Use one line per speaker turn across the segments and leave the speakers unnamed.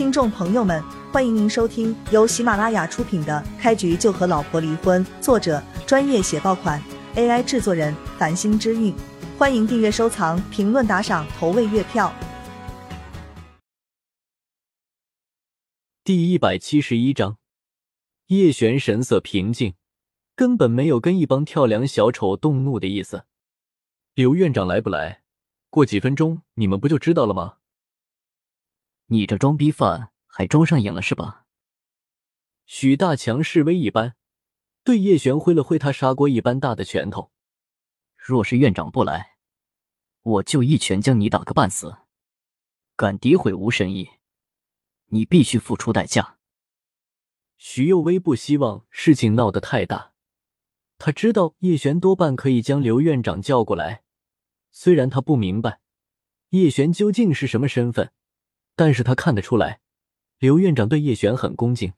听众朋友们，欢迎您收听由喜马拉雅出品的《开局就和老婆离婚》，作者专业写爆款，AI 制作人繁星之韵。欢迎订阅、收藏、评论、打赏、投喂月票。
第一百七十一章，叶璇神色平静，根本没有跟一帮跳梁小丑动怒的意思。刘院长来不来？过几分钟你们不就知道了吗？
你这装逼犯还装上瘾了是吧？
许大强示威一般，对叶璇挥了挥他砂锅一般大的拳头。
若是院长不来，我就一拳将你打个半死。敢诋毁吴神医，你必须付出代价。
徐幼薇不希望事情闹得太大，他知道叶璇多半可以将刘院长叫过来。虽然他不明白叶璇究竟是什么身份，但是他看得出来，刘院长对叶璇很恭敬。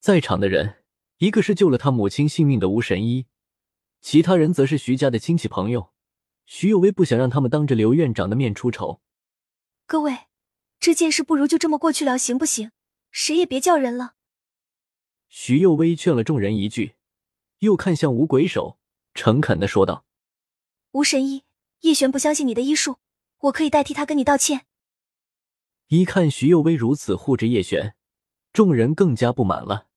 在场的人，一个是救了他母亲性命的吴神医，其他人则是徐家的亲戚朋友。徐有为不想让他们当着刘院长的面出丑。
各位，这件事不如就这么过去了，行不行？谁也别叫人了。
徐幼薇劝了众人一句，又看向吴鬼手，诚恳的说道：“
吴神医。”叶璇不相信你的医术，我可以代替他跟你道歉。
一看徐幼薇如此护着叶璇，众人更加不满了。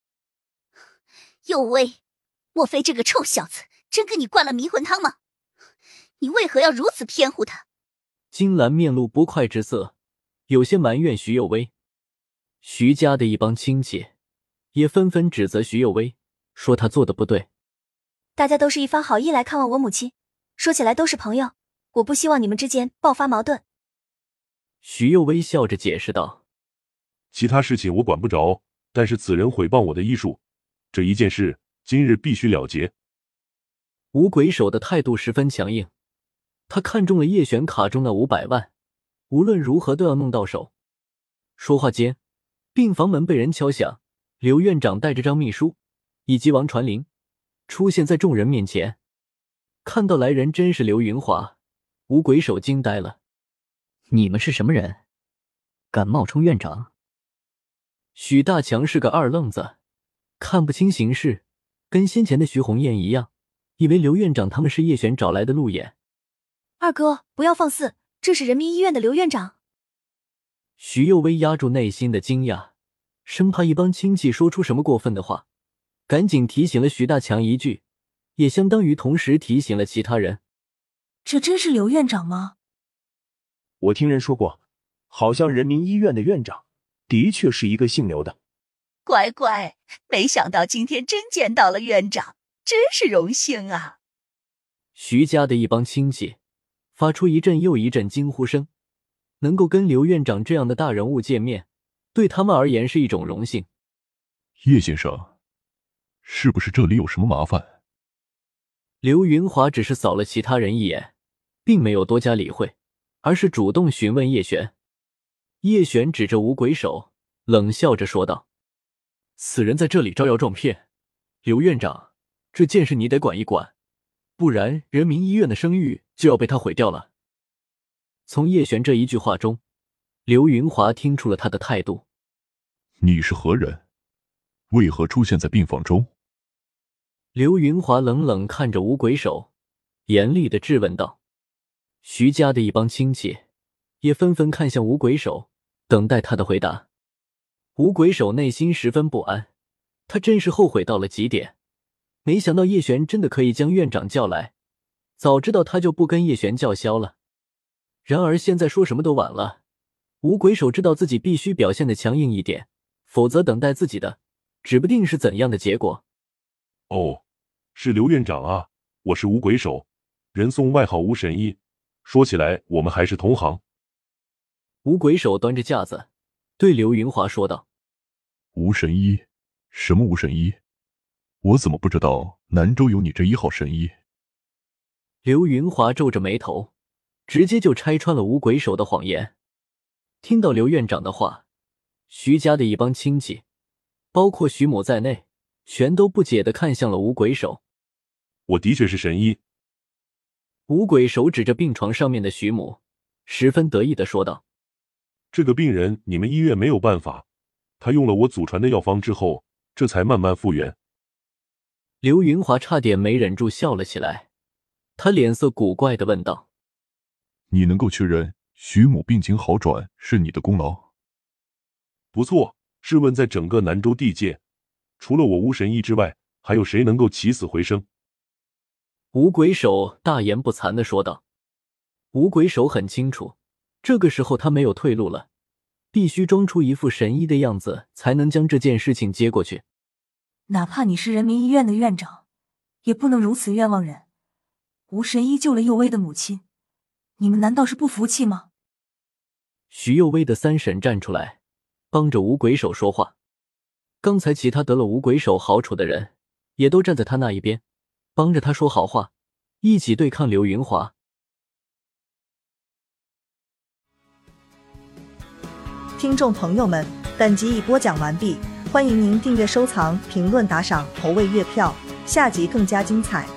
幼薇，莫非这个臭小子真给你灌了迷魂汤吗？你为何要如此偏护他？
金兰面露不快之色，有些埋怨徐幼薇。徐家的一帮亲戚也纷纷指责徐幼薇，说他做的不对。
大家都是一番好意来看望我母亲，说起来都是朋友。我不希望你们之间爆发矛盾。”
徐幼微笑着解释道，“
其他事情我管不着，但是此人毁谤我的医术，这一件事今日必须了结。”
五鬼手的态度十分强硬，他看中了叶璇卡中那五百万，无论如何都要弄到手。说话间，病房门被人敲响，刘院长带着张秘书以及王传林出现在众人面前。看到来人，真是刘云华。五鬼手惊呆了，
你们是什么人？敢冒充院长？
许大强是个二愣子，看不清形势，跟先前的徐红艳一样，以为刘院长他们是叶璇找来的路演。
二哥，不要放肆，这是人民医院的刘院长。
徐幼薇压住内心的惊讶，生怕一帮亲戚说出什么过分的话，赶紧提醒了徐大强一句，也相当于同时提醒了其他人。
这真是刘院长吗？
我听人说过，好像人民医院的院长的确是一个姓刘的。
乖乖，没想到今天真见到了院长，真是荣幸啊！
徐家的一帮亲戚发出一阵又一阵惊呼声。能够跟刘院长这样的大人物见面，对他们而言是一种荣幸。
叶先生，是不是这里有什么麻烦？
刘云华只是扫了其他人一眼。并没有多加理会，而是主动询问叶璇。叶璇指着五鬼手，冷笑着说道：“此人在这里招摇撞骗，刘院长，这件事你得管一管，不然人民医院的声誉就要被他毁掉了。”从叶璇这一句话中，刘云华听出了他的态度。
你是何人？为何出现在病房中？
刘云华冷冷看着五鬼手，严厉的质问道。徐家的一帮亲戚也纷纷看向五鬼手，等待他的回答。五鬼手内心十分不安，他真是后悔到了极点。没想到叶璇真的可以将院长叫来，早知道他就不跟叶璇叫嚣了。然而现在说什么都晚了。五鬼手知道自己必须表现的强硬一点，否则等待自己的指不定是怎样的结果。
哦，是刘院长啊，我是五鬼手，人送外号吴神医。说起来，我们还是同行。
五鬼手端着架子，对刘云华说道：“
吴神医，什么吴神医？我怎么不知道南州有你这一号神医？”
刘云华皱着眉头，直接就拆穿了五鬼手的谎言。听到刘院长的话，徐家的一帮亲戚，包括徐母在内，全都不解的看向了五鬼手。
我的确是神医。
五鬼手指着病床上面的徐母，十分得意的说道：“
这个病人你们医院没有办法，他用了我祖传的药方之后，这才慢慢复原。
刘云华差点没忍住笑了起来，他脸色古怪的问道：“
你能够确认徐母病情好转是你的功劳？”
不错，试问在整个南州地界，除了我巫神医之外，还有谁能够起死回生？
吴鬼手大言不惭的说道。吴鬼手很清楚，这个时候他没有退路了，必须装出一副神医的样子，才能将这件事情接过去。
哪怕你是人民医院的院长，也不能如此冤枉人。吴神医救了佑威的母亲，你们难道是不服气吗？
徐佑威的三婶站出来。帮着五鬼手说话。刚才其他得了五鬼手好处的人，也都站在他那一边，帮着他说好话，一起对抗刘云华。
听众朋友们，本集已播讲完毕，欢迎您订阅、收藏、评论、打赏、投喂月票，下集更加精彩。